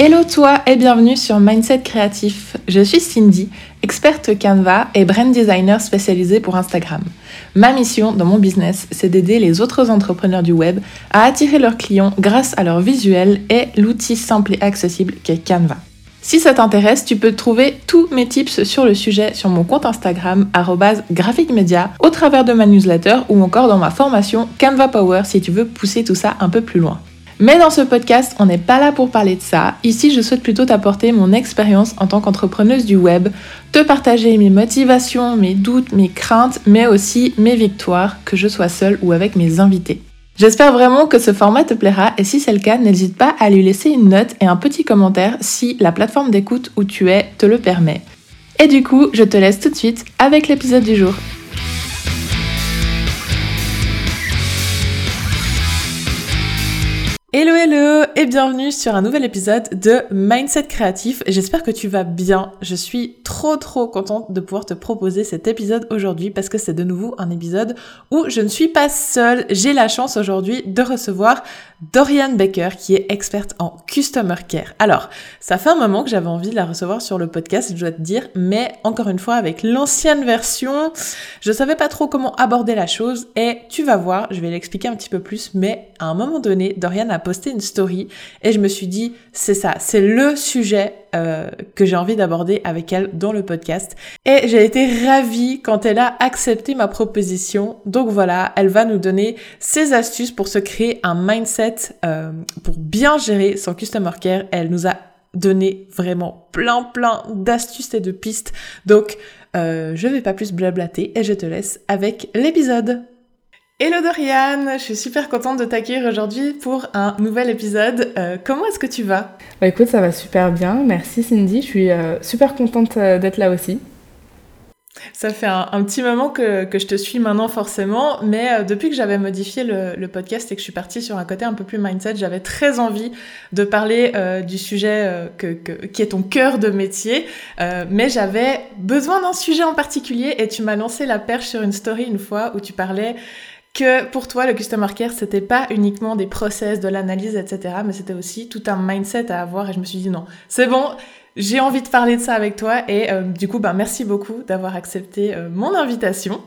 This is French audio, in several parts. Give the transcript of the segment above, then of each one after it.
Hello toi et bienvenue sur Mindset Créatif. Je suis Cindy, experte Canva et brand designer spécialisée pour Instagram. Ma mission dans mon business, c'est d'aider les autres entrepreneurs du web à attirer leurs clients grâce à leur visuel et l'outil simple et accessible qu'est Canva. Si ça t'intéresse, tu peux trouver tous mes tips sur le sujet sur mon compte Instagram @graphicmedia, au travers de ma newsletter ou encore dans ma formation Canva Power si tu veux pousser tout ça un peu plus loin. Mais dans ce podcast, on n'est pas là pour parler de ça. Ici, je souhaite plutôt t'apporter mon expérience en tant qu'entrepreneuse du web, te partager mes motivations, mes doutes, mes craintes, mais aussi mes victoires, que je sois seule ou avec mes invités. J'espère vraiment que ce format te plaira et si c'est le cas, n'hésite pas à lui laisser une note et un petit commentaire si la plateforme d'écoute où tu es te le permet. Et du coup, je te laisse tout de suite avec l'épisode du jour. Hello hello et bienvenue sur un nouvel épisode de Mindset Créatif. J'espère que tu vas bien. Je suis trop trop contente de pouvoir te proposer cet épisode aujourd'hui parce que c'est de nouveau un épisode où je ne suis pas seule. J'ai la chance aujourd'hui de recevoir Dorian Baker qui est experte en Customer Care. Alors, ça fait un moment que j'avais envie de la recevoir sur le podcast, je dois te dire, mais encore une fois avec l'ancienne version, je savais pas trop comment aborder la chose et tu vas voir, je vais l'expliquer un petit peu plus, mais à un moment donné, Dorian a posté une story et je me suis dit, c'est ça, c'est le sujet euh, que j'ai envie d'aborder avec elle dans le podcast. Et j'ai été ravie quand elle a accepté ma proposition. Donc voilà, elle va nous donner ses astuces pour se créer un mindset euh, pour bien gérer son customer care. Elle nous a donné vraiment plein plein d'astuces et de pistes. Donc euh, je vais pas plus blablater et je te laisse avec l'épisode. Hello Dorian, je suis super contente de t'accueillir aujourd'hui pour un nouvel épisode. Euh, comment est-ce que tu vas? Bah écoute, ça va super bien. Merci Cindy, je suis euh, super contente euh, d'être là aussi. Ça fait un, petit moment que, je te suis maintenant forcément, mais depuis que j'avais modifié le, podcast et que je suis partie sur un côté un peu plus mindset, j'avais très envie de parler du sujet qui est ton cœur de métier, mais j'avais besoin d'un sujet en particulier et tu m'as lancé la perche sur une story une fois où tu parlais pour toi, le customer care, c'était pas uniquement des process, de l'analyse, etc., mais c'était aussi tout un mindset à avoir. Et je me suis dit non, c'est bon, j'ai envie de parler de ça avec toi. Et euh, du coup, ben, merci beaucoup d'avoir accepté euh, mon invitation.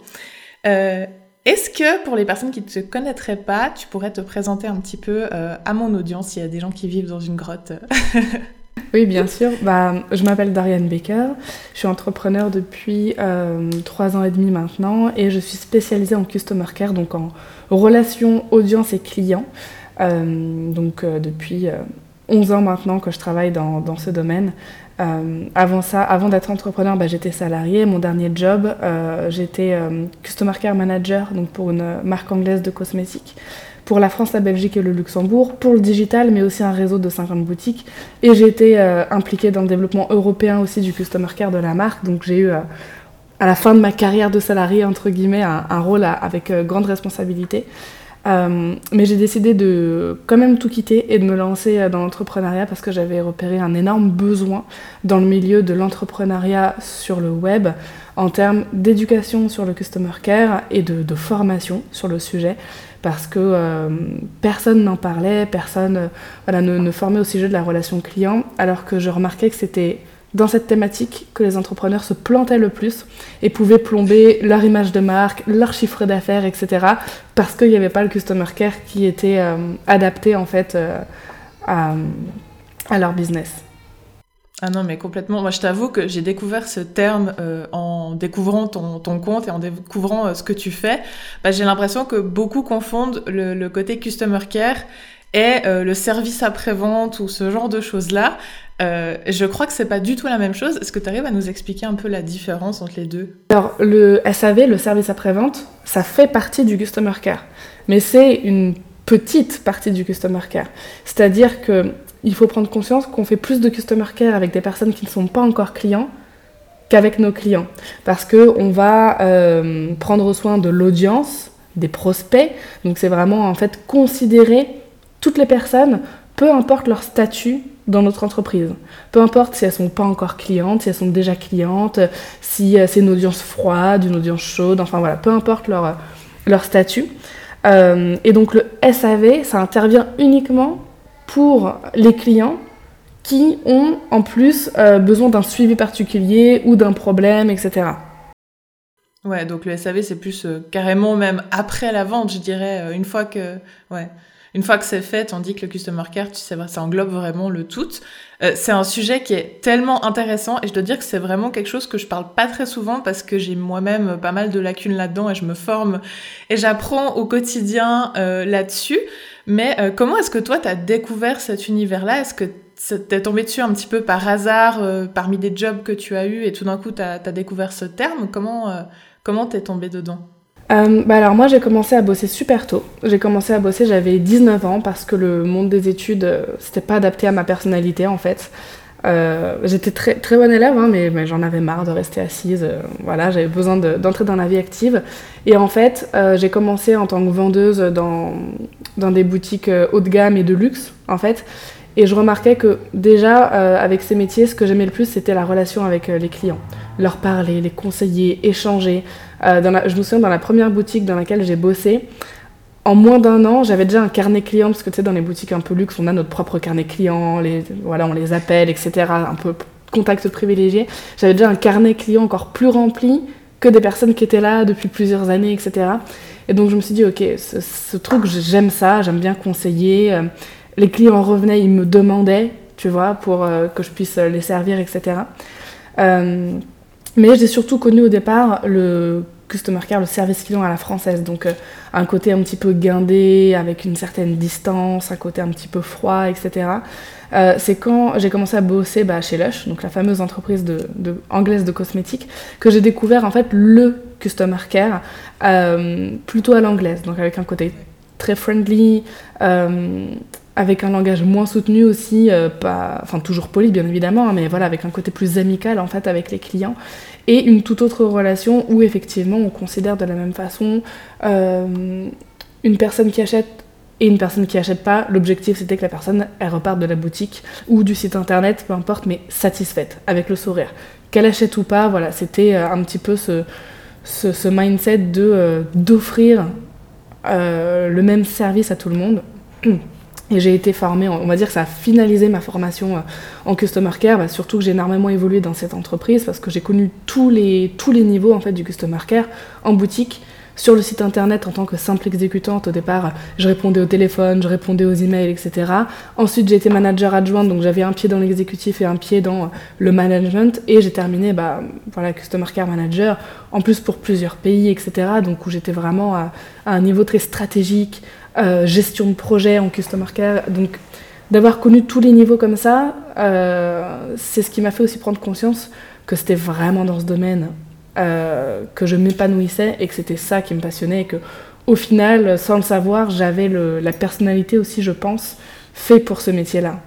Euh, est-ce que pour les personnes qui ne te connaîtraient pas, tu pourrais te présenter un petit peu à mon audience, s'il y a des gens qui vivent dans une grotte? Oui, bien sûr. Bah, je m'appelle Darian Baker. Je suis entrepreneur depuis euh, trois ans et demi maintenant et je suis spécialisée en customer care, donc en relations audience et clients. Euh, donc euh, depuis 11 ans maintenant que je travaille dans, ce domaine. avant ça, avant d'être entrepreneur, bah, j'étais salariée. Mon dernier job, j'étais customer care manager donc pour une marque anglaise de cosmétiques pour la France, la Belgique et le Luxembourg, pour le digital, mais aussi un réseau de 50 boutiques. Et j'ai été euh, impliquée dans le développement européen aussi du customer care de la marque. Donc j'ai eu, euh, à la fin de ma carrière de salarié, entre guillemets, un, rôle avec euh, grande responsabilité. Mais j'ai décidé de quand même tout quitter et de me lancer dans l'entrepreneuriat parce que j'avais repéré un énorme besoin dans le milieu de l'entrepreneuriat sur le web en termes d'éducation sur le customer care et de formation sur le sujet parce que euh, personne n'en parlait, personne euh, voilà, ne, formait au sujet de la relation client, alors que je remarquais que c'était dans cette thématique que les entrepreneurs se plantaient le plus et pouvaient plomber leur image de marque, leur chiffre d'affaires, etc. parce qu'il n'y avait pas le customer care qui était euh, adapté en fait à leur business. Ah non, mais complètement. Moi, je t'avoue que j'ai découvert ce terme euh, en découvrant ton, compte et en découvrant euh, ce que tu fais. Bah, j'ai l'impression que beaucoup confondent le côté customer care et euh, le service après-vente ou ce genre de choses-là. je crois que c'est pas du tout la même chose. Est-ce que tu arrives à nous expliquer un peu la différence entre les deux? Alors, le SAV, le service après-vente, ça fait partie du customer care. Mais c'est une petite partie du customer care. C'est-à-dire que il faut prendre conscience qu'on fait plus de customer care avec des personnes qui ne sont pas encore clients qu'avec nos clients. Parce qu'on va euh, prendre soin de l'audience, des prospects. Donc c'est vraiment en fait considérer toutes les personnes, peu importe leur statut dans notre entreprise. Peu importe si elles sont pas encore clientes, si elles sont déjà clientes, si euh, c'est une audience froide, une audience chaude, enfin voilà, peu importe leur, leur statut. Euh, et donc le SAV, ça intervient uniquement pour les clients qui ont en plus besoin d'un suivi particulier ou d'un problème, etc. Ouais, donc le SAV c'est plus carrément même après la vente, je dirais, une fois que ouais, une fois que c'est fait, tandis que le customer care, tu sais, ça englobe vraiment le tout. Euh, c'est un sujet qui est tellement intéressant et je dois dire que c'est vraiment quelque chose que je parle pas très souvent parce que j'ai moi-même pas mal de lacunes là-dedans et je me forme et j'apprends au quotidien euh, là-dessus. Mais euh, comment est-ce que toi, tu as découvert cet univers-là? Est-ce que t'es tombé dessus un petit peu par hasard parmi des jobs que tu as eus et tout d'un coup, tu as, découvert ce terme? Comment comment t'es tombé dedans? Euh, bah alors moi j'ai commencé à bosser super tôt. J'ai commencé à bosser, j'avais 19 ans parce que le monde des études, euh, c'était pas adapté à ma personnalité en fait. Euh, j'étais très, très bonne élève, hein, mais, j'en avais marre de rester assise. voilà, j'avais besoin d'entrer dans la vie active. Et en fait, j'ai commencé en tant que vendeuse dans, dans des boutiques haut de gamme et de luxe, en fait. Et je remarquais que déjà, avec ces métiers, ce que j'aimais le plus, c'était la relation avec les clients. Leur parler, les conseiller, échanger. Euh, je me souviens dans la première boutique dans laquelle j'ai bossé, en moins d'un an, j'avais déjà un carnet client, parce que tu sais, dans les boutiques un peu luxe, on a notre propre carnet client, voilà, on les appelle, etc. Un peu contact privilégié. J'avais déjà un carnet client encore plus rempli que des personnes qui étaient là depuis plusieurs années, etc. Et donc je me suis dit, ok, ce, truc, j'aime ça, j'aime bien conseiller. Euh, les clients revenaient, ils me demandaient, tu vois, pour euh, que je puisse les servir, etc. Mais j'ai surtout connu au départ le customer care, le service client à la française. Donc euh, un côté un petit peu guindé, avec une certaine distance, un côté un petit peu froid, etc. Euh, c'est quand j'ai commencé à bosser bah, chez Lush, donc la fameuse entreprise de, anglaise de cosmétiques, que j'ai découvert en fait le customer care euh, plutôt à l'anglaise, donc avec un côté très friendly, avec un langage moins soutenu aussi, euh, pas, enfin toujours poli bien évidemment, hein, mais voilà, avec un côté plus amical en fait avec les clients, et une toute autre relation où effectivement on considère de la même façon euh, une personne qui achète et une personne qui achète pas, l'objectif c'était que la personne elle reparte de la boutique ou du site internet, peu importe, mais satisfaite, avec le sourire. Qu'elle achète ou pas, voilà, c'était euh, un petit peu ce, mindset d'offrir le même service à tout le monde. Et j'ai été formée, on va dire que ça a finalisé ma formation euh, en customer care, bah, surtout que j'ai énormément évolué dans cette entreprise parce que j'ai connu tous les, tous les niveaux en fait du customer care en boutique, sur le site internet en tant que simple exécutante. Au départ, je répondais au téléphone, je répondais aux emails, etc. Ensuite, j'ai été manager adjointe, donc j'avais un pied dans l'exécutif et un pied dans le management. Et j'ai terminé, bah, voilà, customer care manager, en plus pour plusieurs pays, etc. Donc où j'étais vraiment à un niveau très stratégique euh, gestion de projet en customer care. Donc, d'avoir connu tous les niveaux comme ça, euh, c'est ce qui m'a fait aussi prendre conscience que c'était vraiment dans ce domaine euh, que je m'épanouissais et que c'était ça qui me passionnait et que, au final, sans le savoir, j'avais la personnalité aussi, je pense, fait pour ce métier-là.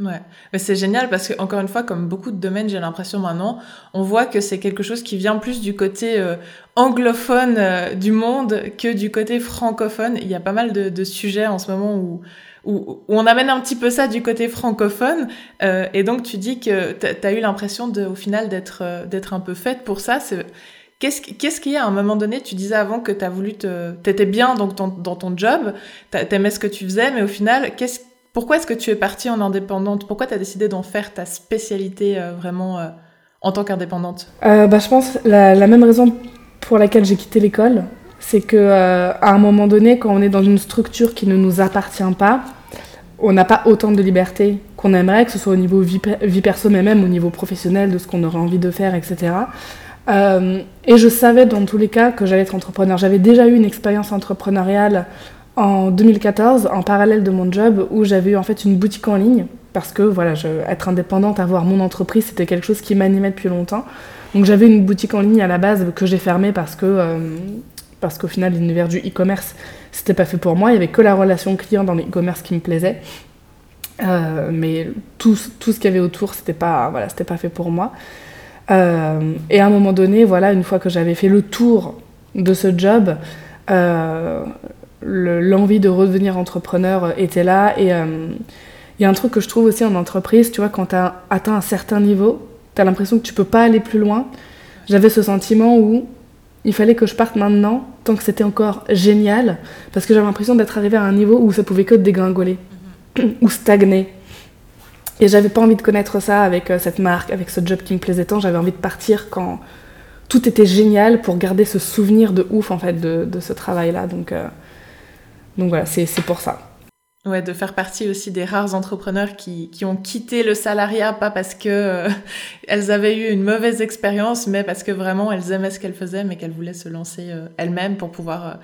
Ouais, mais c'est génial parce que encore une fois, comme beaucoup de domaines, j'ai l'impression maintenant, on voit que c'est quelque chose qui vient plus du côté euh, anglophone euh, du monde que du côté francophone. Il y a pas mal de, de sujets en ce moment où, où, où, on amène un petit peu ça du côté francophone. Euh, et donc tu dis que tu as eu l'impression de, au final d'être euh, d'être un peu faite pour ça. Qu'est-ce qu'est-ce qu'il y a à un moment donné Tu disais avant que tu as voulu te, t'étais bien donc dans ton job, t'aimais ce que tu faisais, mais au final, qu'est-ce pourquoi est-ce que tu es partie en indépendante? Pourquoi tu as décidé d'en faire ta spécialité euh, vraiment euh, en tant qu'indépendante? Euh, bah, Je pense la, la même raison pour laquelle j'ai quitté l'école, c'est que à un moment donné, quand on est dans une structure qui ne nous appartient pas, on n'a pas autant de liberté qu'on aimerait, que ce soit au niveau vie, vie perso, mais même au niveau professionnel, de ce qu'on aurait envie de faire, etc. et je savais dans tous les cas que j'allais être entrepreneur. J'avais déjà eu une expérience entrepreneuriale en 2014 en parallèle de mon job où j'avais eu en fait une boutique en ligne parce que voilà, être indépendante, avoir mon entreprise, c'était quelque chose qui m'animait depuis longtemps. Donc j'avais une boutique en ligne à la base que j'ai fermée parce que euh, parce qu'au final l'univers du e-commerce c'était pas fait pour moi. Il y avait que la relation client dans le e-commerce qui me plaisait. Euh, mais tout, tout ce qu'il y avait autour, c'était pas voilà, c'était pas fait pour moi. Euh, et à un moment donné, voilà, une fois que j'avais fait le tour de ce job, l'envie de redevenir entrepreneur était là. Et euh, il y a un truc que je trouve aussi en entreprise, tu vois, quand tu as atteint un certain niveau, tu as l'impression que tu peux pas aller plus loin. J'avais ce sentiment où il fallait que je parte maintenant, tant que c'était encore génial, parce que j'avais l'impression d'être arrivé à un niveau où ça pouvait que dégringoler, ou stagner. Et j'avais pas envie de connaître ça avec euh, cette marque, avec ce job qui me plaisait tant. J'avais envie de partir quand tout était génial pour garder ce souvenir de ouf en fait de, de ce travail-là. Donc, euh, donc voilà, c'est pour ça. Ouais, de faire partie aussi des rares entrepreneurs qui, qui ont quitté le salariat, pas parce que euh, elles avaient eu une mauvaise expérience, mais parce que vraiment elles aimaient ce qu'elles faisaient, mais qu'elles voulaient se lancer elles-mêmes pour pouvoir.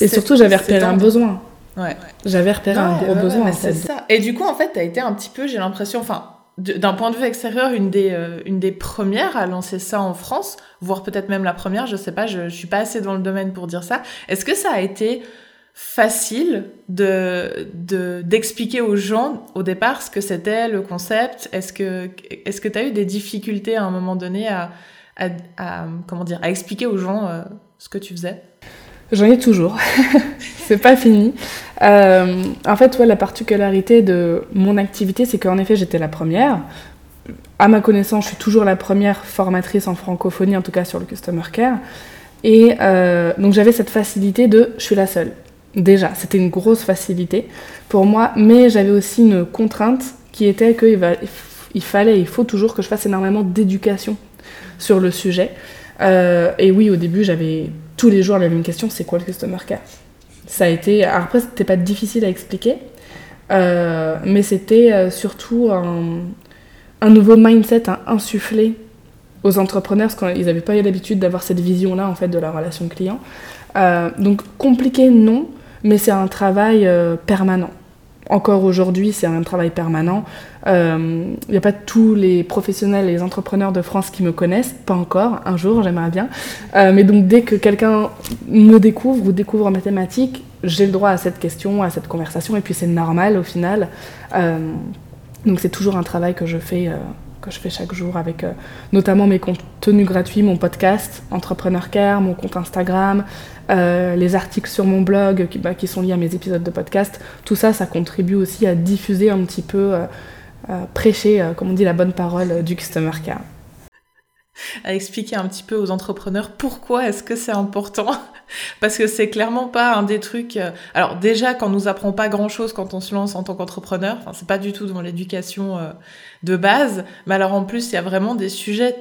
Et surtout, j'avais repéré un besoin. Ouais. J'avais repéré un gros besoin. c'est ça. Et du coup, en fait, tu as été un petit peu, j'ai l'impression, enfin, d'un point de vue extérieur, une des, euh, une des premières à lancer ça en France, voire peut-être même la première, je sais pas, je, je suis pas assez dans le domaine pour dire ça. Est-ce que ça a été facile de d'expliquer aux gens au départ ce que c'était le concept Est-ce que est-ce que tu as eu des difficultés à un moment donné à, à, comment dire à expliquer aux gens euh, ce que tu faisais? J'en ai toujours. c'est pas fini. Euh, en fait, ouais, la particularité de mon activité, c'est qu'en effet, j'étais la première. À ma connaissance, je suis toujours la première formatrice en francophonie, en tout cas sur le customer care. Et euh, donc j'avais cette facilité de je suis la seule. Déjà, c'était une grosse facilité pour moi, mais j'avais aussi une contrainte qui était qu'il il fallait, il faut toujours que je fasse énormément d'éducation sur le sujet. Euh, et oui, au début, j'avais tous les jours la même question c'est quoi le customer care? Ça a été. Alors après, c'était pas difficile à expliquer, euh, mais c'était euh, surtout un, nouveau mindset à insuffler aux entrepreneurs parce qu'ils n'avaient pas eu l'habitude d'avoir cette vision-là en fait de la relation client. donc compliqué, non, mais c'est un travail permanent encore aujourd'hui, c'est un travail permanent. Il euh, n'y a pas tous les professionnels et les entrepreneurs de France qui me connaissent, pas encore, un jour, j'aimerais bien. Euh, mais donc dès que quelqu'un me découvre ou découvre mes thématiques, j'ai le droit à cette question, à cette conversation, et puis c'est normal au final. Euh, donc c'est toujours un travail que je fais je fais chaque jour avec notamment mes contenus gratuits, mon podcast Entrepreneur Care, mon compte Instagram, euh, les articles sur mon blog qui, bah, qui, sont liés à mes épisodes de podcast, tout ça, ça contribue aussi à diffuser un petit peu, euh, euh, prêcher, comme on dit, la bonne parole du Customer Care. À expliquer un petit peu aux entrepreneurs pourquoi est-ce que c'est important parce que c'est clairement pas un des trucs. Alors déjà, quand on nous apprend pas grand-chose quand on se lance en tant qu'entrepreneur, enfin c'est pas du tout dans l'éducation de base, mais alors en plus il y a vraiment des sujets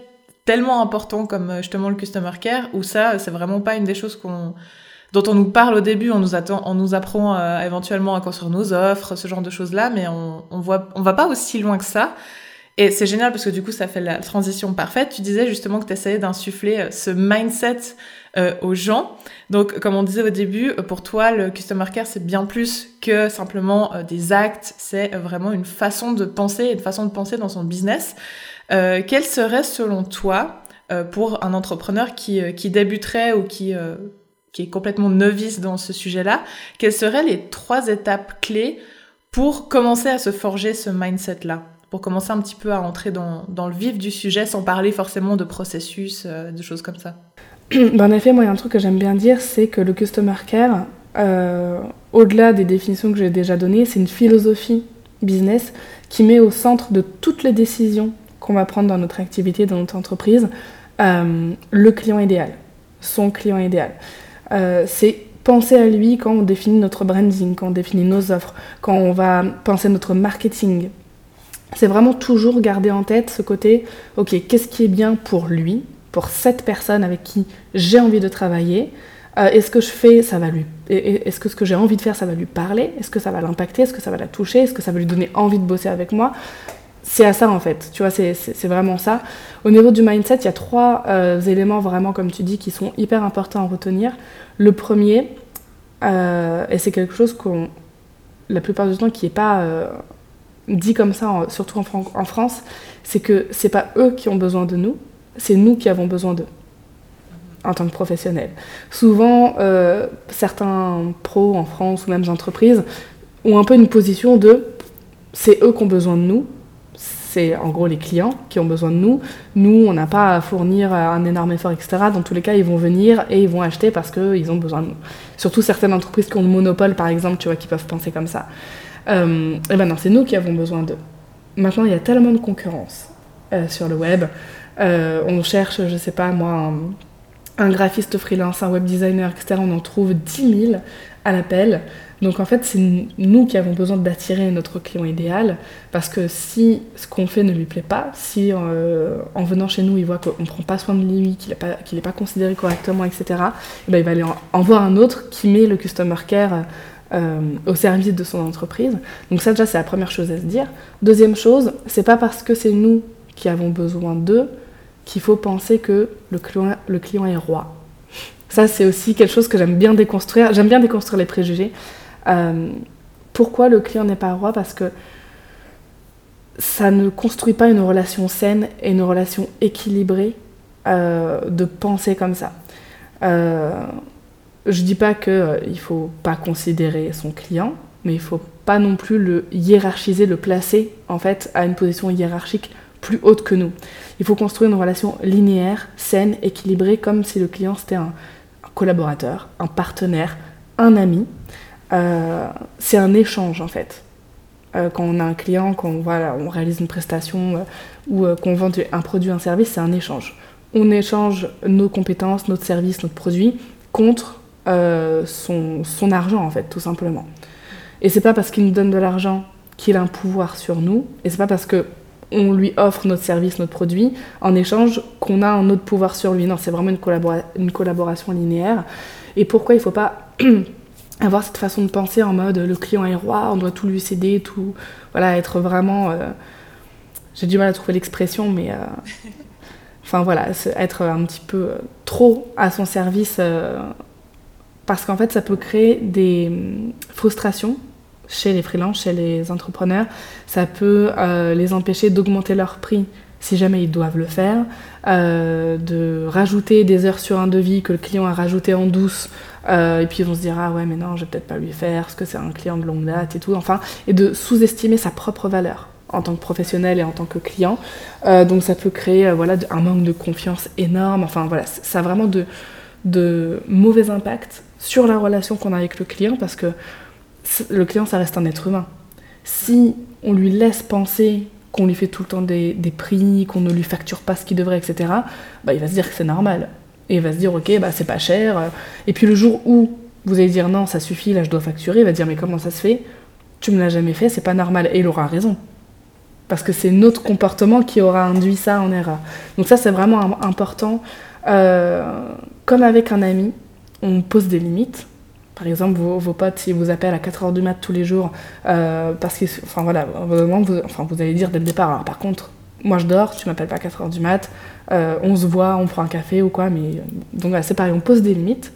tellement important comme euh, justement le customer care, où ça, c'est vraiment pas une des choses qu'on dont on nous parle au début, on nous, attend, on nous apprend euh, éventuellement à construire nos offres, ce genre de choses-là, mais on, on voit, on va pas aussi loin que ça. Et c'est génial parce que du coup, ça fait la transition parfaite. Tu disais justement que tu essayais d'insuffler euh, ce mindset aux gens. Donc, comme on disait au début, pour toi, le customer care, c'est bien plus que simplement des actes. C'est vraiment une façon de penser une façon de penser dans son business. Euh, quel serait selon toi, euh, pour un entrepreneur qui, euh, qui débuterait ou qui, qui est complètement novice dans ce sujet-là, quelles seraient les trois étapes clés pour commencer à se forger ce mindset-là? Pour commencer un petit peu à entrer dans, le vif du sujet sans parler forcément de processus, de choses comme ça ben, En effet, moi, il y a un truc que j'aime bien dire, c'est que le Customer Care, au-delà des définitions que j'ai déjà données, c'est une philosophie business qui met au centre de toutes les décisions qu'on va prendre dans notre activité, dans notre entreprise, euh, le client idéal, son client idéal. Euh, c'est penser à lui quand on définit notre branding, quand on définit nos offres, quand on va penser notre marketing. C'est vraiment toujours garder en tête ce côté, ok, qu'est-ce qui est bien pour lui, pour cette personne avec qui j'ai envie de travailler, euh, est-ce que je fais, ça va lui, est-ce que ce que j'ai envie de faire, ça va lui parler, est-ce que ça va l'impacter, est-ce que ça va la toucher, est-ce que ça va lui donner envie de bosser avec moi? C'est à ça en fait, tu vois, c'est vraiment ça. Au niveau du mindset, il y a trois euh, éléments vraiment, comme tu dis, qui sont hyper importants à retenir. Le premier, euh, et c'est quelque chose qu'on, la plupart du temps, qui n'est pas dit comme ça, surtout en, France, c'est que c'est pas eux qui ont besoin de nous, c'est nous qui avons besoin d'eux en tant que professionnels. Souvent, certains pros en France ou même entreprises ont un peu une position de c'est eux qui ont besoin de nous, c'est en gros les clients qui ont besoin de nous. Nous, on n'a pas à fournir un énorme effort, etc. Dans tous les cas, ils vont venir et ils vont acheter parce qu'ils ont besoin de nous. Surtout certaines entreprises qui ont le monopole, par exemple, tu vois, qui peuvent penser comme ça. Euh, et ben non, c'est nous qui avons besoin d'eux. Maintenant, il y a tellement de concurrence euh, sur le web. Euh, on cherche, je sais pas moi, un, graphiste freelance, un web designer, etc. On en trouve 10 000. à l'appel. Donc en fait, c'est nous qui avons besoin d'attirer notre client idéal parce que si ce qu'on fait ne lui plaît pas, si en venant chez nous il voit qu'on ne prend pas soin de lui, qu'il n'est pas, considéré correctement, etc., et eh ben, il va aller en, voir un autre qui met le customer care euh, au service de son entreprise. Donc ça déjà c'est la première chose à se dire. Deuxième chose, c'est pas parce que c'est nous qui avons besoin d'eux qu'il faut penser que le client, le client est roi. Ça, c'est aussi quelque chose que j'aime bien déconstruire. J'aime bien déconstruire les préjugés. Euh, pourquoi le client n'est pas roi? Parce que ça ne construit pas une relation saine et une relation équilibrée euh, de penser comme ça. Je dis pas qu'il ne faut pas considérer son client, mais il faut pas non plus le hiérarchiser, le placer en fait à une position hiérarchique plus haute que nous. Il faut construire une relation linéaire, saine, équilibrée, comme si le client c'était un, collaborateur, un partenaire, un ami. Euh, c'est un échange en fait. Euh, quand on a un client, quand on, voilà, on réalise une prestation euh, ou qu'on vend un produit, un service, c'est un échange. On échange nos compétences, notre service, notre produit contre son, son, argent en fait, tout simplement. Et c'est pas parce qu'il nous donne de l'argent qu'il a un pouvoir sur nous, et c'est pas parce que on lui offre notre service, notre produit, en échange qu'on a un autre pouvoir sur lui. Non, c'est vraiment une, une, collaboration linéaire. Et pourquoi il ne faut pas avoir cette façon de penser en mode le client est roi, on doit tout lui céder, tout. Voilà, être vraiment. Euh, j'ai du mal à trouver l'expression, mais. Euh, enfin voilà, être un petit peu euh, trop à son service. Parce qu'en fait, ça peut créer des hum, frustrations chez les freelances, chez les entrepreneurs. Ça peut euh, les empêcher d'augmenter leur prix si jamais ils doivent le faire, euh, de rajouter des heures sur un devis que le client a rajouté en douce, euh, et puis ils vont se dire ah ouais mais non je vais peut-être pas lui faire parce que c'est un client de longue date et tout, enfin, et de sous-estimer sa propre valeur en tant que professionnel et en tant que client. donc ça peut créer voilà un manque de confiance énorme. Enfin voilà, ça a vraiment de, de mauvais impacts sur la relation qu'on a avec le client parce que le client, ça reste un être humain. Si on lui laisse penser qu'on lui fait tout le temps des, prix, qu'on ne lui facture pas ce qu'il devrait, etc., bah, il va se dire que c'est normal. Et il va se dire, ok, bah, c'est pas cher. Et puis le jour où vous allez dire, non, ça suffit, là, je dois facturer, il va dire, mais comment ça se fait? Tu me l'as jamais fait, c'est pas normal. Et il aura raison. Parce que c'est notre comportement qui aura induit ça en erreur. Donc ça, c'est vraiment important. Euh, comme avec un ami, on pose des limites par exemple, vos, potes, s'ils vous appellent à 4h du mat tous les jours, euh, parce que, enfin voilà, vous, allez dire dès le départ, alors, par contre, moi je dors, tu m'appelles pas à 4h du mat, euh, on se voit, on prend un café ou quoi, mais donc c'est pareil, on pose des limites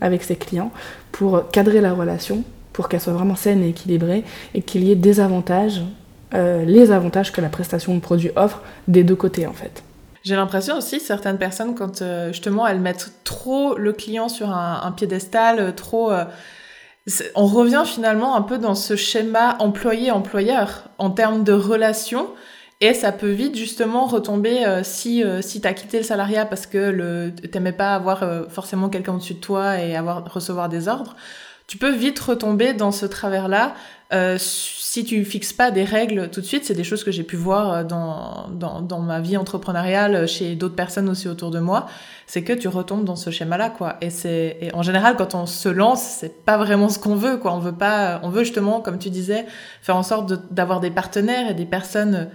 avec ses clients pour cadrer la relation, pour qu'elle soit vraiment saine et équilibrée, et qu'il y ait des avantages, euh, les avantages que la prestation de produit offre des deux côtés en fait. J'ai l'impression aussi, certaines personnes, quand euh, justement elles mettent trop le client sur un, piédestal, euh, trop... Euh, on revient finalement un peu dans ce schéma employé-employeur en termes de relation. Et ça peut vite justement retomber si, si tu as quitté le salariat parce que t'aimais pas avoir forcément quelqu'un au-dessus de toi et avoir, recevoir des ordres. Tu peux vite retomber dans ce travers-là si tu fixes pas des règles tout de suite, c'est des choses que j'ai pu voir euh, dans, dans, ma vie entrepreneuriale euh, chez d'autres personnes aussi autour de moi, c'est que tu retombes dans ce schéma-là, quoi. Et c'est, en général, quand on se lance, c'est pas vraiment ce qu'on veut, quoi. On veut pas, on veut justement, comme tu disais, faire en sorte d'avoir des partenaires et des personnes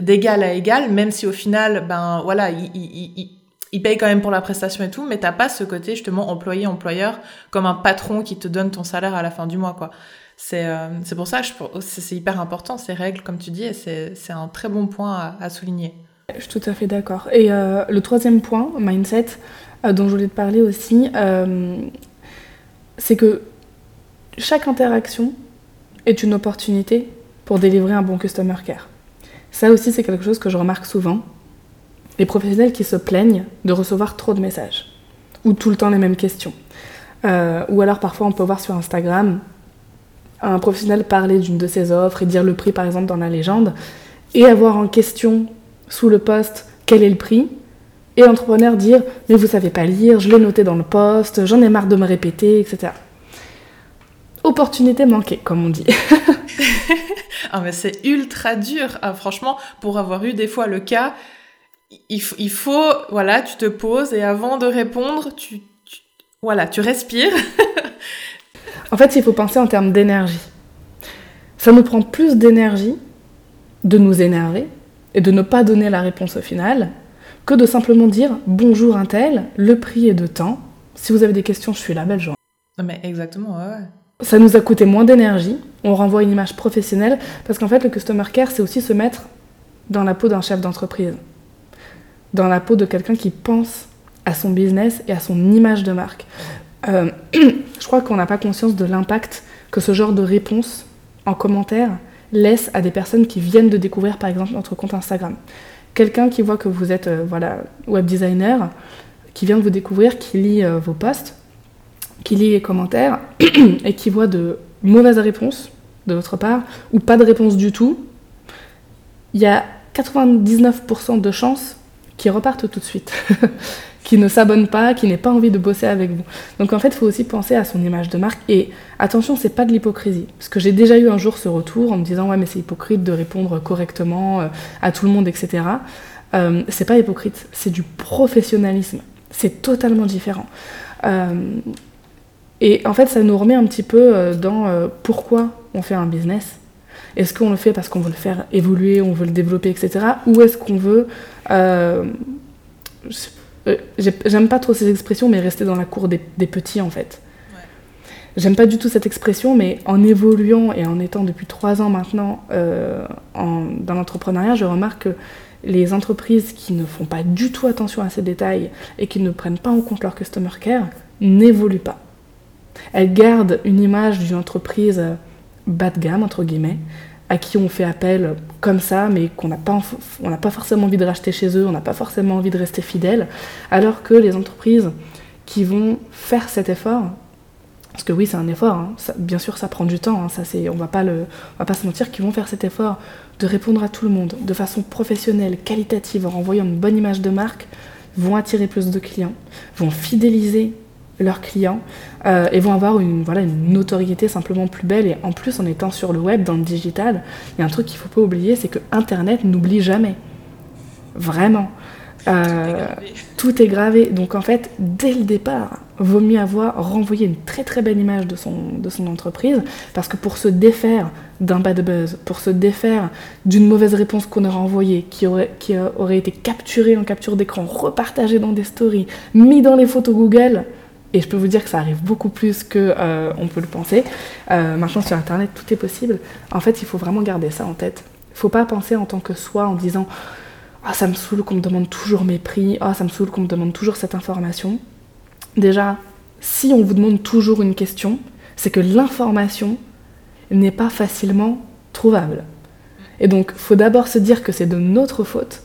d'égal à égal, même si au final, ben, voilà, ils, ils, ils payent quand même pour la prestation et tout, mais t'as pas ce côté justement employé-employeur comme un patron qui te donne ton salaire à la fin du mois, quoi. Euh, c'est pour ça que c'est hyper important, ces règles, comme tu dis, et c'est un très bon point à, souligner. Je suis tout à fait d'accord. Et euh, le troisième point, mindset, euh, dont je voulais te parler aussi, c'est que chaque interaction est une opportunité pour délivrer un bon customer care. Ça aussi, c'est quelque chose que je remarque souvent. Les professionnels qui se plaignent de recevoir trop de messages, ou tout le temps les mêmes questions. ou alors parfois on peut voir sur Instagram un professionnel parler d'une de ses offres et dire le prix par exemple dans la légende, et avoir en question sous le poste quel est le prix, et l'entrepreneur dire mais vous savez pas lire, je l'ai noté dans le poste, j'en ai marre de me répéter, etc. Opportunité manquée, comme on dit. ah mais c'est ultra dur, ah, franchement, pour avoir eu des fois le cas, il, il, faut, voilà, tu te poses et avant de répondre, tu voilà, tu respires En fait, il faut penser en termes d'énergie. Ça nous prend plus d'énergie de nous énerver et de ne pas donner la réponse au final que de simplement dire bonjour un tel, le prix est de temps. Si vous avez des questions, je suis là, belle journée. Mais exactement, ouais. Ça nous a coûté moins d'énergie, on renvoie une image professionnelle, parce qu'en fait le customer care, c'est aussi se mettre dans la peau d'un chef d'entreprise, dans la peau de quelqu'un qui pense à son business et à son image de marque. Euh, je crois qu'on n'a pas conscience de l'impact que ce genre de réponse en commentaire laisse à des personnes qui viennent de découvrir par exemple notre compte Instagram. Quelqu'un qui voit que vous êtes euh, voilà, web designer, qui vient de vous découvrir, qui lit euh, vos posts, qui lit les commentaires et qui voit de mauvaises réponses de votre part ou pas de réponse du tout, il y a 99% de chances qu'ils repartent tout de suite. qui ne s'abonne pas, qui n'ait pas envie de bosser avec vous. Donc en fait, il faut aussi penser à son image de marque. Et attention, c'est pas de l'hypocrisie. Parce que j'ai déjà eu un jour ce retour en me disant ouais mais c'est hypocrite de répondre correctement euh, à tout le monde, etc. Euh, c'est pas hypocrite, c'est du professionnalisme. C'est totalement différent. Euh, et en fait, ça nous remet un petit peu euh, dans pourquoi on fait un business. Est-ce qu'on le fait parce qu'on veut le faire évoluer, on veut le développer, etc. Ou est-ce qu'on veut euh, j'aime pas trop ces expressions, mais rester dans la cour des, petits en fait. J'aime pas du tout cette expression, mais en évoluant et en étant depuis trois ans maintenant euh, dans l'entrepreneuriat, je remarque que les entreprises qui ne font pas du tout attention à ces détails et qui ne prennent pas en compte leur customer care n'évoluent pas. Elles gardent une image d'une entreprise bas de gamme, entre guillemets, à qui on fait appel comme ça, mais qu'on n'a pas, pas forcément envie de racheter chez eux, on n'a pas forcément envie de rester fidèle, alors que les entreprises qui vont faire cet effort, parce que oui c'est un effort, hein, bien sûr ça prend du temps, hein, ça c'est, on va pas va pas se mentir, qui vont faire cet effort de répondre à tout le monde de façon professionnelle, qualitative, en renvoyant une bonne image de marque, vont attirer plus de clients, vont fidéliser leurs clients euh, et vont avoir une, voilà, une notoriété simplement plus belle. Et en plus, en étant sur le web, dans le digital, il y a un truc qu'il ne faut pas oublier, c'est que Internet n'oublie jamais. Vraiment. Euh, tout est gravé. Donc en fait, dès le départ, vaut mieux avoir renvoyé une très très belle image de son, de son entreprise, parce que pour se défaire d'un bad buzz, pour se défaire d'une mauvaise réponse qu'on aurait envoyée, qui aurait, qui aurait été capturée en capture d'écran, repartagée dans des stories, mis dans les photos Google, et je peux vous dire que ça arrive beaucoup plus que euh, on peut le penser. Euh, maintenant sur internet tout est possible. En fait, il faut vraiment garder ça en tête. Il faut pas penser en tant que soi en disant ah ça me saoule qu'on me demande toujours mes prix, ah ça me saoule qu'on me demande toujours cette information. Déjà, si on vous demande toujours une question, c'est que l'information n'est pas facilement trouvable. Et donc, faut d'abord se dire que c'est de notre faute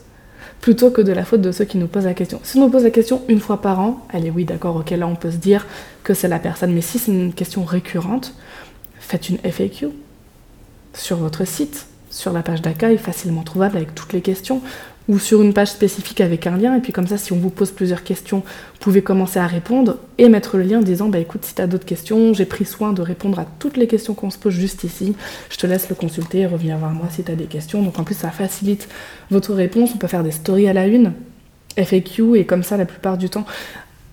plutôt que de la faute de ceux qui nous posent la question. Si on nous pose la question une fois par an, allez oui d'accord, ok là on peut se dire que c'est la personne, mais si c'est une question récurrente, faites une FAQ sur votre site, sur la page d'accueil, facilement trouvable avec toutes les questions ou sur une page spécifique avec un lien. Et puis comme ça, si on vous pose plusieurs questions, vous pouvez commencer à répondre et mettre le lien en disant, bah écoute, si tu d'autres questions, j'ai pris soin de répondre à toutes les questions qu'on se pose juste ici. Je te laisse le consulter et revenir voir moi si tu as des questions. Donc en plus, ça facilite votre réponse. On peut faire des stories à la une, FAQ, et comme ça, la plupart du temps.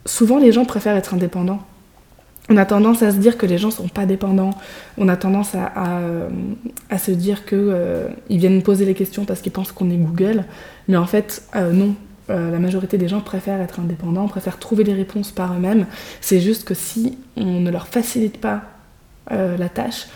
Souvent, les gens préfèrent être indépendants on a tendance à se dire que les gens sont pas dépendants. On a tendance à, à, se dire qu'ils euh, viennent poser les questions parce qu'ils pensent qu'on est Google. Mais en fait, euh, non. Euh, la majorité des gens préfèrent être indépendants, préfèrent trouver les réponses par eux-mêmes. C'est juste que si on ne leur facilite pas la tâche,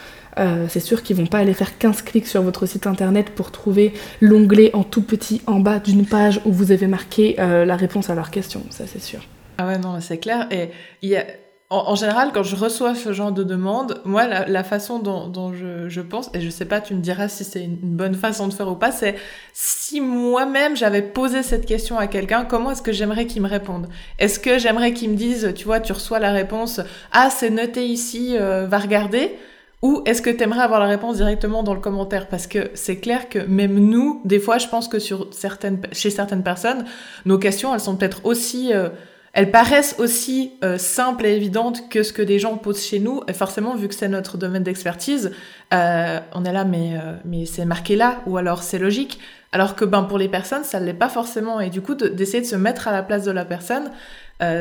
c'est sûr qu'ils vont pas aller faire 15 clics sur votre site internet pour trouver l'onglet en tout petit en bas d'une page où vous avez marqué la réponse à leur question. Ça, c'est sûr. Ah ouais, non, c'est clair. Et il y a en, général, quand je reçois ce genre de demande, moi, la, façon dont, je, pense, et je sais pas, tu me diras si c'est une bonne façon de faire ou pas, c'est si moi-même j'avais posé cette question à quelqu'un, comment est-ce que j'aimerais qu'il me réponde? Est-ce que j'aimerais qu'il me dise, tu vois, tu reçois la réponse, ah, c'est noté ici, euh, va regarder ou est-ce que tu aimerais avoir la réponse directement dans le commentaire? Parce que c'est clair que même nous, des fois, je pense que chez certaines personnes, nos questions, elles sont peut-être aussi euh, elles paraissent aussi euh, simples et évidentes que ce que des gens posent chez nous. Et forcément, vu que c'est notre domaine d'expertise, euh, on est là, mais, euh, mais c'est marqué là, ou alors c'est logique. Alors que ben, pour les personnes, ça ne l'est pas forcément. Et du coup, d'essayer de, se mettre à la place de la personne,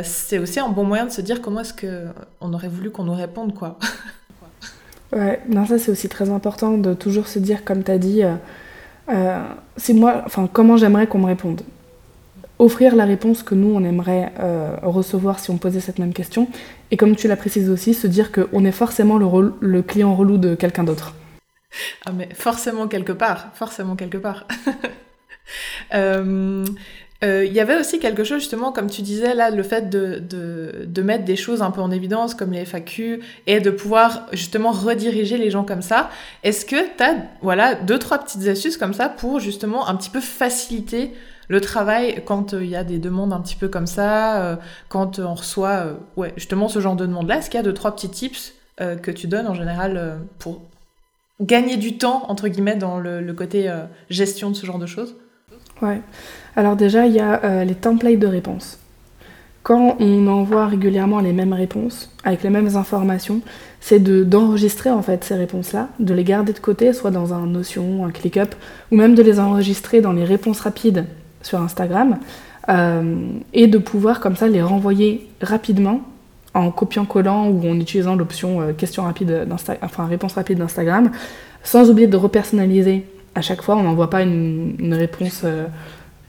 c'est aussi un bon moyen de se dire comment est-ce qu'on aurait voulu qu'on nous réponde, quoi. Ouais, non, ça c'est aussi très important de toujours se dire, comme tu as dit, c'est moi, enfin, comment j'aimerais qu'on me réponde offrir la réponse que nous, on aimerait euh, recevoir si on posait cette même question. Et comme tu l'as précisé aussi, se dire qu'on est forcément le, client relou de quelqu'un d'autre. Ah mais forcément quelque part, forcément quelque part. Euh, euh, il y avait aussi quelque chose justement, comme tu disais là, le fait de, mettre des choses un peu en évidence comme les FAQ et de pouvoir justement rediriger les gens comme ça. Est-ce que tu as voilà, deux, trois petites astuces comme ça pour justement un petit peu faciliter le travail, quand euh, il y a des demandes un petit peu comme ça, euh, quand on reçoit euh, justement ce genre de demande-là, est-ce qu'il y a deux, trois petits tips que tu donnes en général pour gagner du temps, entre guillemets, dans le, côté gestion de ce genre de choses? Ouais. Alors déjà, il y a les templates de réponses. Quand on envoie régulièrement les mêmes réponses, avec les mêmes informations, c'est d'enregistrer en fait ces réponses-là, de les garder de côté, soit dans un Notion, un ClickUp, ou même de les enregistrer dans les réponses rapides sur Instagram euh, et de pouvoir comme ça les renvoyer rapidement en copiant-collant ou en utilisant l'option euh, question rapide enfin réponse rapide d'Instagram, sans oublier de repersonnaliser à chaque fois. On n'envoie pas une, réponse, euh,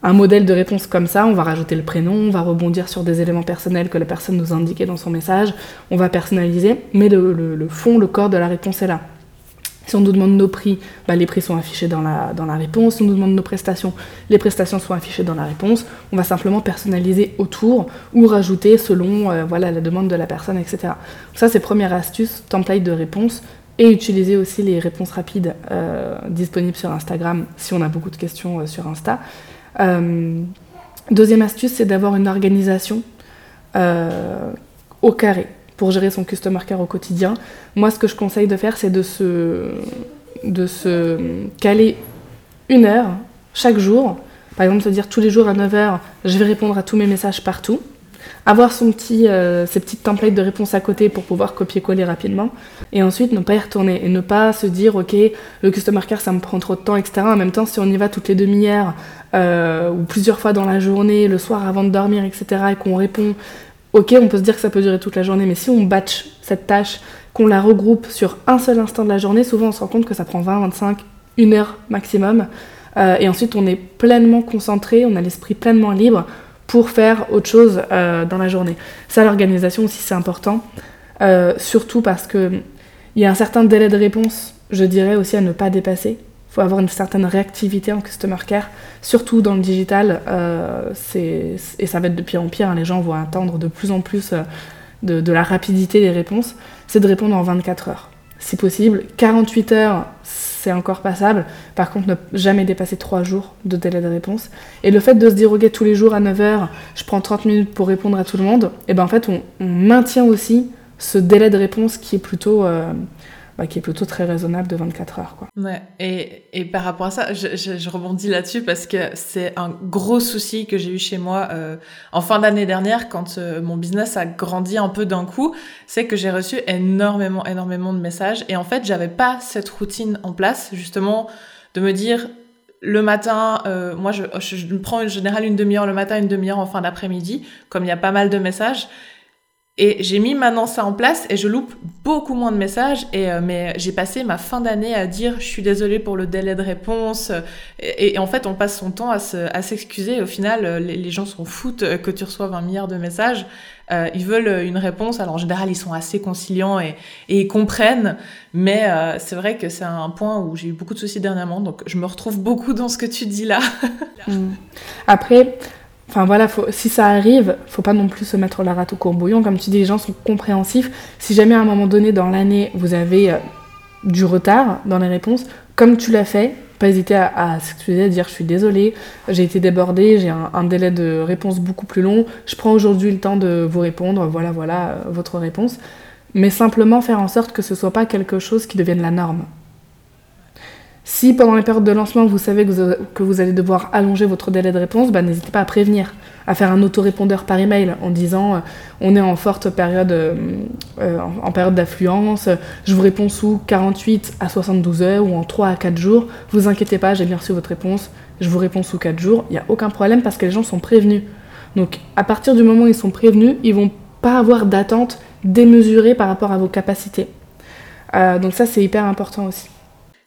un modèle de réponse comme ça. On va rajouter le prénom, on va rebondir sur des éléments personnels que la personne nous a indiqués dans son message. On va personnaliser, mais le fond, le corps de la réponse est là. Si on nous demande nos prix, bah, les prix sont affichés dans la, réponse. Si on nous demande nos prestations, les prestations sont affichées dans la réponse. On va simplement personnaliser autour ou rajouter selon euh, la demande de la personne, etc. Ça, c'est première astuce, template de réponse. Et utiliser aussi les réponses rapides euh, disponibles sur Instagram si on a beaucoup de questions euh, sur Insta. deuxième astuce, c'est d'avoir une organisation au carré pour gérer son customer care au quotidien. Moi, ce que je conseille de faire, c'est de se, de se caler une heure chaque jour. Par exemple, se dire tous les jours à 9h, je vais répondre à tous mes messages partout. Avoir son petit, euh, ses petites templates de réponse à côté pour pouvoir copier-coller rapidement. Et ensuite, ne pas y retourner. Et ne pas se dire, ok, le customer care, ça me prend trop de temps, etc. En même temps, si on y va toutes les demi-heures euh, ou plusieurs fois dans la journée, le soir avant de dormir, etc., et qu'on répond ok, on peut se dire que ça peut durer toute la journée, mais si on batch cette tâche, qu'on la regroupe sur un seul instant de la journée, souvent on se rend compte que ça prend 20, 25, une heure maximum. Euh, et ensuite, on est pleinement concentré, on a l'esprit pleinement libre pour faire autre chose euh, dans la journée. Ça, l'organisation aussi, c'est important. Euh, surtout parce qu'il y a un certain délai de réponse, je dirais aussi à ne pas dépasser faut avoir une certaine réactivité en customer care, surtout dans le digital. Euh, et ça va être de pire en pire. Hein, les gens vont attendre de plus en plus euh, de, la rapidité des réponses. C'est de répondre en 24 heures. Si possible, 48 heures, c'est encore passable. Par contre, ne jamais dépasser 3 jours de délai de réponse. Et le fait de se ok, tous les jours à 9 heures, je prends 30 minutes pour répondre à tout le monde, et ben en fait, on, maintient aussi ce délai de réponse qui est plutôt. Euh, bah, qui est plutôt très raisonnable de 24 heures. Quoi. Ouais, et, et par rapport à ça, je, je, rebondis là-dessus parce que c'est un gros souci que j'ai eu chez moi euh, en fin d'année dernière quand euh, mon business a grandi un peu d'un coup, c'est que j'ai reçu énormément, énormément de messages et en fait, j'avais pas cette routine en place justement de me dire le matin, euh, moi je, je, prends en général une demi-heure le matin, une demi-heure en fin d'après-midi, comme il y a pas mal de messages. Et j'ai mis maintenant ça en place et je loupe beaucoup moins de messages. Et, euh, mais j'ai passé ma fin d'année à dire je suis désolée pour le délai de réponse. Et, en fait, on passe son temps à s'excuser. au final, euh, les, gens s'en foutent que tu reçoives un milliard de messages. Euh, ils veulent une réponse. Alors en général, ils sont assez conciliants et, ils comprennent. Mais euh, c'est vrai que c'est un point où j'ai eu beaucoup de soucis dernièrement. Donc je me retrouve beaucoup dans ce que tu dis là. Mm. Après Enfin voilà, si ça arrive, faut pas non plus se mettre la rate au courbouillon. Comme tu dis, les gens sont compréhensifs. Si jamais à un moment donné dans l'année, vous avez euh, du retard dans les réponses, comme tu l'as fait, pas hésiter à, s'excuser, à dire je suis désolée, j'ai été débordée, j'ai un, délai de réponse beaucoup plus long, je prends aujourd'hui le temps de vous répondre, voilà, voilà euh, votre réponse. Mais simplement faire en sorte que ce soit pas quelque chose qui devienne la norme. Si pendant les périodes de lancement, vous savez que vous, allez devoir allonger votre délai de réponse, bah, n'hésitez pas à prévenir, à faire un autorépondeur par email en disant euh, on est en forte période, euh, euh, en période d'affluence, je vous réponds sous 48 à 72 heures ou en 3 à 4 jours. Vous inquiétez pas, j'ai bien reçu votre réponse, je vous réponds sous 4 jours. Il n'y a aucun problème parce que les gens sont prévenus. Donc à partir du moment où ils sont prévenus, ils vont pas avoir d'attente démesurée par rapport à vos capacités. donc ça, c'est hyper important aussi.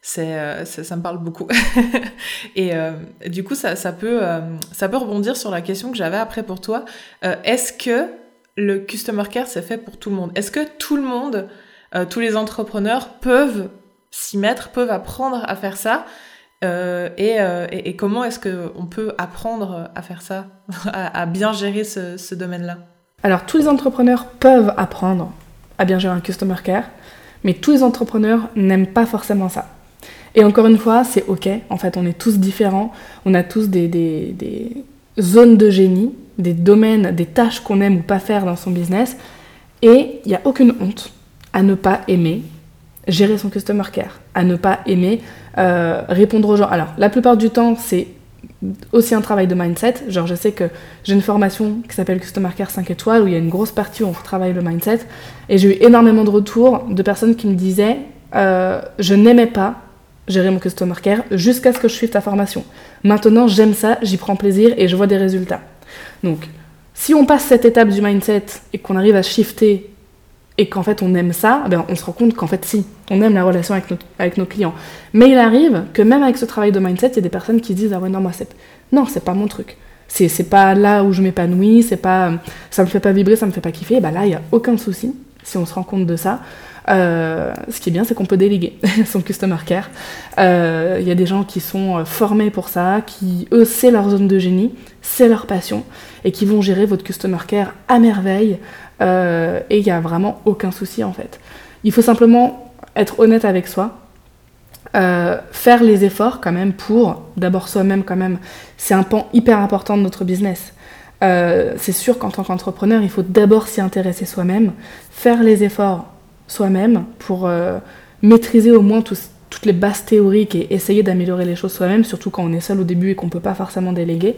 C'est, ça me parle beaucoup. et du coup, ça, ça, peut, ça peut rebondir sur la question que j'avais après pour toi. est-ce que le customer care, c'est fait pour tout le monde? Est-ce que tout le monde, tous les entrepreneurs peuvent s'y mettre, peuvent apprendre à faire ça? Euh, euh, et, comment est-ce qu'on peut apprendre à faire ça, à, bien gérer ce, domaine-là? Alors, tous les entrepreneurs peuvent apprendre à bien gérer un customer care, mais tous les entrepreneurs n'aiment pas forcément ça. Et encore une fois, c'est ok. En fait, on est tous différents. On a tous des, des zones de génie, des domaines, des tâches qu'on aime ou pas faire dans son business. Et il n'y a aucune honte à ne pas aimer gérer son customer care, à ne pas aimer euh, répondre aux gens. Alors, la plupart du temps, c'est aussi un travail de mindset. Genre, je sais que j'ai une formation qui s'appelle Customer Care 5 étoiles où il y a une grosse partie où on travaille le mindset. Et j'ai eu énormément de retours de personnes qui me disaient euh, Je n'aimais pas gérer mon Customer Care jusqu'à ce que je suive ta formation. Maintenant, j'aime ça, j'y prends plaisir et je vois des résultats. Donc, si on passe cette étape du mindset et qu'on arrive à shifter et qu'en fait on aime ça, ben on se rend compte qu'en fait si, on aime la relation avec, avec nos clients. Mais il arrive que même avec ce travail de mindset, il y a des personnes qui disent ah ouais non moi c'est non c'est pas mon truc, c'est c'est pas là où je m'épanouis, c'est pas ça me fait pas vibrer, ça me fait pas kiffer, et ben là il y a aucun souci si on se rend compte de ça. Euh, ce qui est bien, c'est qu'on peut déléguer son customer care. Euh, il y a des gens qui sont euh, formés pour ça, qui eux c'est leur zone de génie, c'est leur passion, et qui vont gérer votre customer care à merveille. Et il n'y a vraiment aucun souci en fait. Il faut simplement être honnête avec soi, faire les efforts quand même pour, d'abord soi-même quand même, c'est un pan hyper important de notre business. C'est sûr qu'en tant qu'entrepreneur, il faut d'abord s'y intéresser soi-même, faire les efforts soi-même pour maîtriser au moins toutes les bases théoriques et essayer d'améliorer les choses soi-même, surtout quand on est seul au début et qu'on ne peut pas forcément déléguer.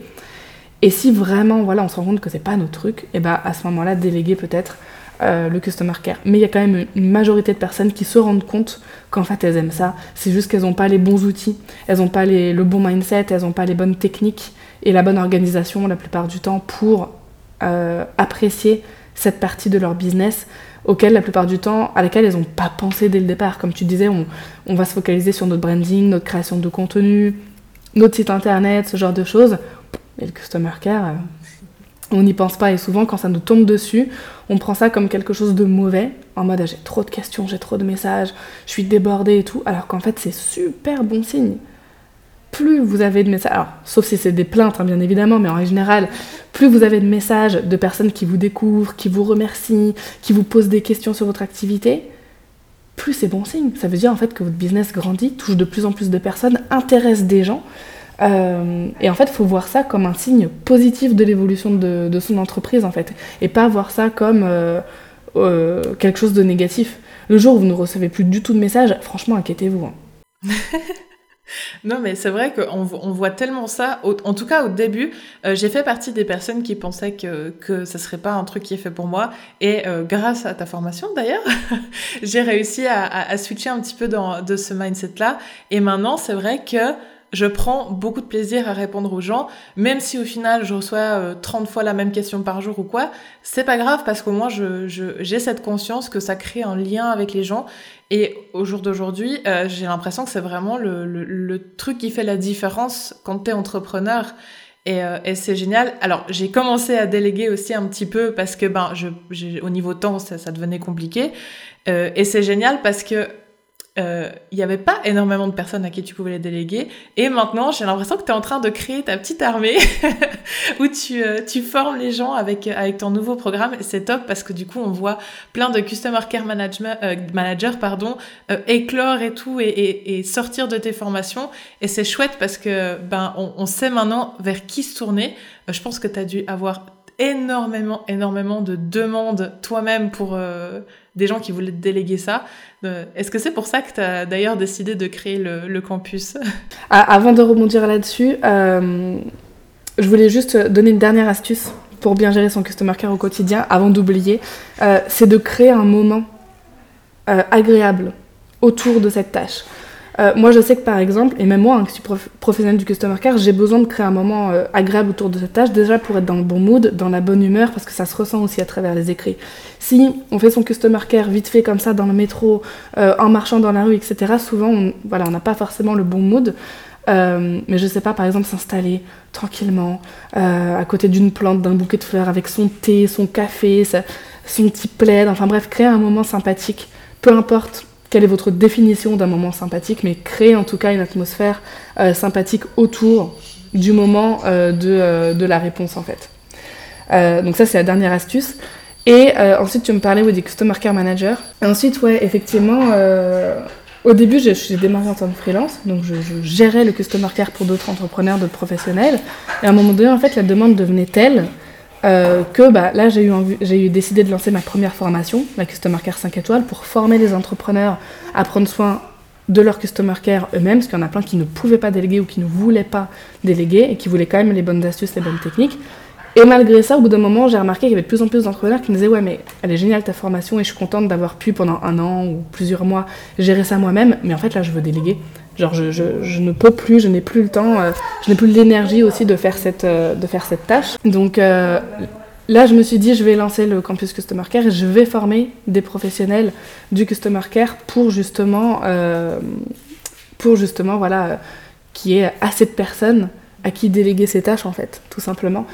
Et si vraiment, voilà, on se rend compte que c'est pas notre truc, et eh ben à ce moment-là, déléguer peut-être euh, le customer care. Mais il y a quand même une majorité de personnes qui se rendent compte qu'en fait elles aiment ça. C'est juste qu'elles n'ont pas les bons outils, elles n'ont pas le bon mindset, elles n'ont pas les bonnes techniques et la bonne organisation la plupart du temps pour euh, apprécier cette partie de leur business auquel la plupart du temps, à laquelle elles n'ont pas pensé dès le départ. Comme tu disais, on, on va se focaliser sur notre branding, notre création de contenu, notre site internet, ce genre de choses. Mais le customer care, euh, on n'y pense pas. Et souvent, quand ça nous tombe dessus, on prend ça comme quelque chose de mauvais, en mode j'ai trop de questions, j'ai trop de messages, je suis débordée et tout. Alors qu'en fait, c'est super bon signe. Plus vous avez de messages, alors sauf si c'est des plaintes, hein, bien évidemment, mais en général, plus vous avez de messages de personnes qui vous découvrent, qui vous remercient, qui vous posent des questions sur votre activité, plus c'est bon signe. Ça veut dire en fait que votre business grandit, touche de plus en plus de personnes, intéresse des gens. Euh, et en fait, il faut voir ça comme un signe positif de l'évolution de, son entreprise, en fait, et pas voir ça comme euh, euh, quelque chose de négatif. Le jour où vous ne recevez plus du tout de messages, franchement, inquiétez-vous. Hein. non, mais c'est vrai qu'on on voit tellement ça. en tout cas, au début, j'ai fait partie des personnes qui pensaient que, que ce serait pas un truc qui est fait pour moi. Et grâce à ta formation, d'ailleurs, j'ai réussi à, à, switcher un petit peu dans, de ce mindset-là. Et maintenant, c'est vrai que je prends beaucoup de plaisir à répondre aux gens, même si au final je reçois 30 euh, fois la même question par jour ou quoi, c'est pas grave parce qu'au moins j'ai cette conscience que ça crée un lien avec les gens. Et au jour d'aujourd'hui, euh, j'ai l'impression que c'est vraiment le, truc qui fait la différence quand t'es entrepreneur. Et, euh, et c'est génial. Alors, j'ai commencé à déléguer aussi un petit peu parce que, ben, au niveau temps, ça, devenait compliqué. Et c'est génial parce que euh, il n'y avait pas énormément de personnes à qui tu pouvais les déléguer. Et maintenant, j'ai l'impression que tu es en train de créer ta petite armée où tu, euh, tu formes les gens avec, avec ton nouveau programme. C'est top parce que du coup, on voit plein de Customer Care management, euh, Managers pardon, éclore et tout et, et, sortir de tes formations. Et c'est chouette parce que ben, on, on, sait maintenant vers qui se tourner. je pense que tu as dû avoir énormément, énormément de demandes toi-même pour des gens qui voulaient déléguer ça. Euh, est-ce que c'est pour ça que tu d'ailleurs décidé de créer le, campus ah, Avant de rebondir là-dessus, euh, je voulais juste donner une dernière astuce pour bien gérer son customer care au quotidien, avant d'oublier, euh, c'est de créer un moment agréable autour de cette tâche. Euh, moi, je sais que par exemple, et même moi, hein, qui suis professionnelle du customer care, j'ai besoin de créer un moment euh, agréable autour de cette tâche, déjà pour être dans le bon mood, dans la bonne humeur, parce que ça se ressent aussi à travers les écrits. Si on fait son customer care vite fait comme ça dans le métro, euh, en marchant dans la rue, etc., souvent, on n'a pas forcément le bon mood. mais je sais pas, par exemple, s'installer tranquillement à côté d'une plante, d'un bouquet de fleurs, avec son thé, son café, son petit plaid, enfin bref, créer un moment sympathique, peu importe quelle est votre définition d'un moment sympathique, mais créer en tout cas une atmosphère euh, sympathique autour du moment euh, de, euh, de, la réponse en fait. donc ça c'est la dernière astuce. Et ensuite tu me parlais oui, des Customer Care Manager. Et ensuite ouais effectivement au début j'ai démarré en tant que freelance, donc je, je, gérais le Customer Care pour d'autres entrepreneurs, d'autres professionnels. Et à un moment donné en fait la demande devenait telle euh, que bah, là j'ai eu, j'ai eu décidé de lancer ma première formation, la Customer Care 5 étoiles, pour former les entrepreneurs à prendre soin de leur Customer Care eux-mêmes, parce qu'il y en a plein qui ne pouvaient pas déléguer ou qui ne voulaient pas déléguer et qui voulaient quand même les bonnes astuces, les bonnes techniques. Et malgré ça, au bout d'un moment, j'ai remarqué qu'il y avait de plus en plus d'entrepreneurs qui me disaient Ouais, mais elle est géniale ta formation et je suis contente d'avoir pu pendant un an ou plusieurs mois gérer ça moi-même, mais en fait là je veux déléguer. Genre, je, je, ne peux plus, je n'ai plus le temps, euh, je n'ai plus l'énergie aussi de faire cette, euh, de faire cette tâche. Donc euh, là, je me suis dit, je vais lancer le campus Customer Care et je vais former des professionnels du Customer Care pour justement, pour justement, voilà, qu'il y ait assez de personnes à qui déléguer ces tâches, en fait, tout simplement.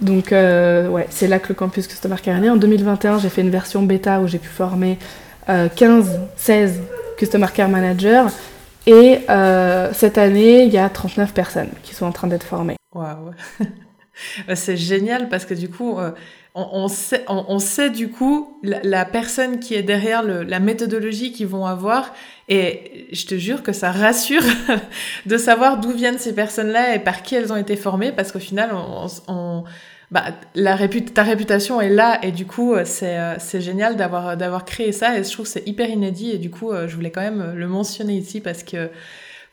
Donc, ouais, c'est là que le campus Customer Care est né. En 2021, j'ai fait une version bêta où j'ai pu former 15, 16 Customer Care Managers et euh, cette année, il y a 39 personnes qui sont en train d'être formées. Waouh C'est génial parce que du coup, euh, on, sait, du coup la, personne qui est derrière la méthodologie qu'ils vont avoir. Et je te jure que ça rassure de savoir d'où viennent ces personnes-là et par qui elles ont été formées parce qu'au final, on bah, ta réputation est là et du coup euh, c'est euh, c'est génial d'avoir d'avoir créé ça et je trouve c'est hyper inédit et du coup euh, je voulais quand même le mentionner ici parce que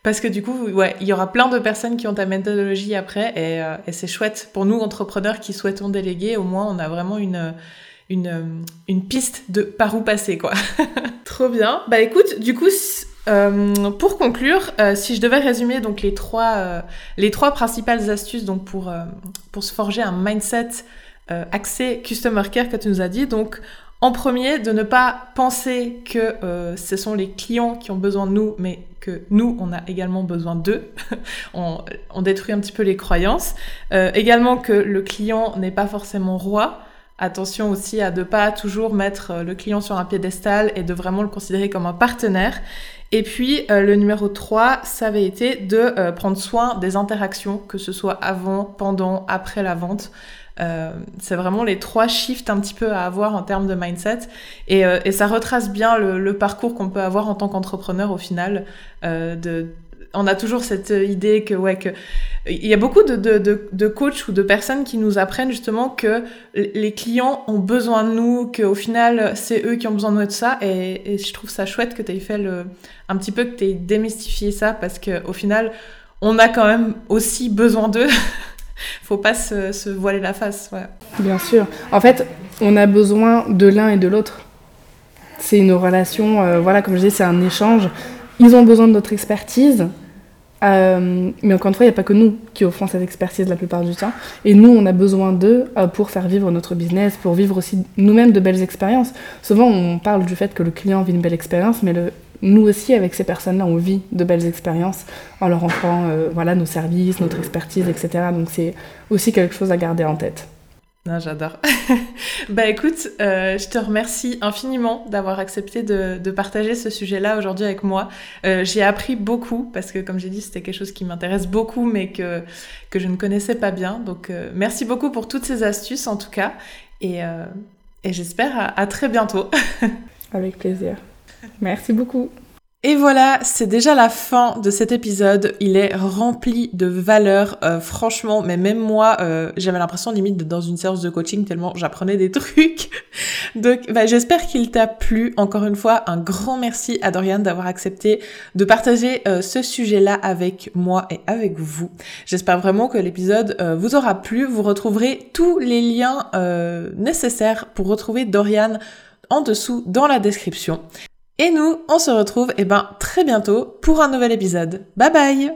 parce que du coup ouais il y aura plein de personnes qui ont ta méthodologie après et, et c'est chouette pour nous entrepreneurs qui souhaitons déléguer au moins on a vraiment une une, une piste de par où passer quoi. Trop bien. Bah écoute, du coup euh, pour conclure, euh, si je devais résumer donc les trois, euh, les trois principales astuces donc pour, pour se forger un mindset axé customer care que tu nous as dit, donc en premier, de ne pas penser que ce sont les clients qui ont besoin de nous, mais que nous, on a également besoin d'eux. on, on, détruit un petit peu les croyances. également que le client n'est pas forcément roi. Attention aussi à ne pas toujours mettre le client sur un piédestal et de vraiment le considérer comme un partenaire. Et puis euh, le numéro 3, ça avait été de euh, prendre soin des interactions, que ce soit avant, pendant, après la vente. Euh, c'est vraiment les trois shifts un petit peu à avoir en termes de mindset et, ça retrace bien le, parcours qu'on peut avoir en tant qu'entrepreneur au final on a toujours cette idée que ouais que il y a beaucoup de, de, coachs ou de personnes qui nous apprennent justement que les clients ont besoin de nous, qu'au final c'est eux qui ont besoin de nous de ça et, je trouve ça chouette que tu aies fait un petit peu que tu aies démystifié ça parce que au final on a quand même aussi besoin d'eux. Faut pas se, voiler la face. Ouais. Bien sûr. En fait, on a besoin de l'un et de l'autre. C'est une relation, euh, voilà, comme je disais, c'est un échange. Ils ont besoin de notre expertise euh, mais encore une fois, il n'y a pas que nous qui offrons cette expertise la plupart du temps. Et nous, on a besoin d'eux euh, pour faire vivre notre business, pour vivre aussi nous-mêmes de belles expériences. Souvent, on parle du fait que le client vit une belle expérience, mais nous aussi, avec ces personnes-là, on vit de belles expériences en leur offrant euh, voilà, nos services, notre expertise, etc. Donc c'est aussi quelque chose à garder en tête. Non, j'adore. bah écoute, euh, je te remercie infiniment d'avoir accepté de, partager ce sujet-là aujourd'hui avec moi. Euh, j'ai appris beaucoup parce que, comme j'ai dit, c'était quelque chose qui m'intéresse beaucoup, mais que, que je ne connaissais pas bien. Donc, euh, merci beaucoup pour toutes ces astuces en tout cas. Et, et j'espère à très bientôt. avec plaisir. Merci beaucoup. Et voilà, c'est déjà la fin de cet épisode. Il est rempli de valeurs, euh, franchement, mais même moi, euh, j'avais l'impression limite d'être dans une séance de coaching tellement j'apprenais des trucs. Donc, bah, j'espère qu'il t'a plu. Encore une fois, un grand merci à Dorian d'avoir accepté de partager euh, ce sujet-là avec moi et avec vous. J'espère vraiment que l'épisode vous aura plu. Vous retrouverez tous les liens nécessaires pour retrouver Dorian en dessous dans la description. Et nous, on se retrouve eh ben, très bientôt pour un nouvel épisode. Bye bye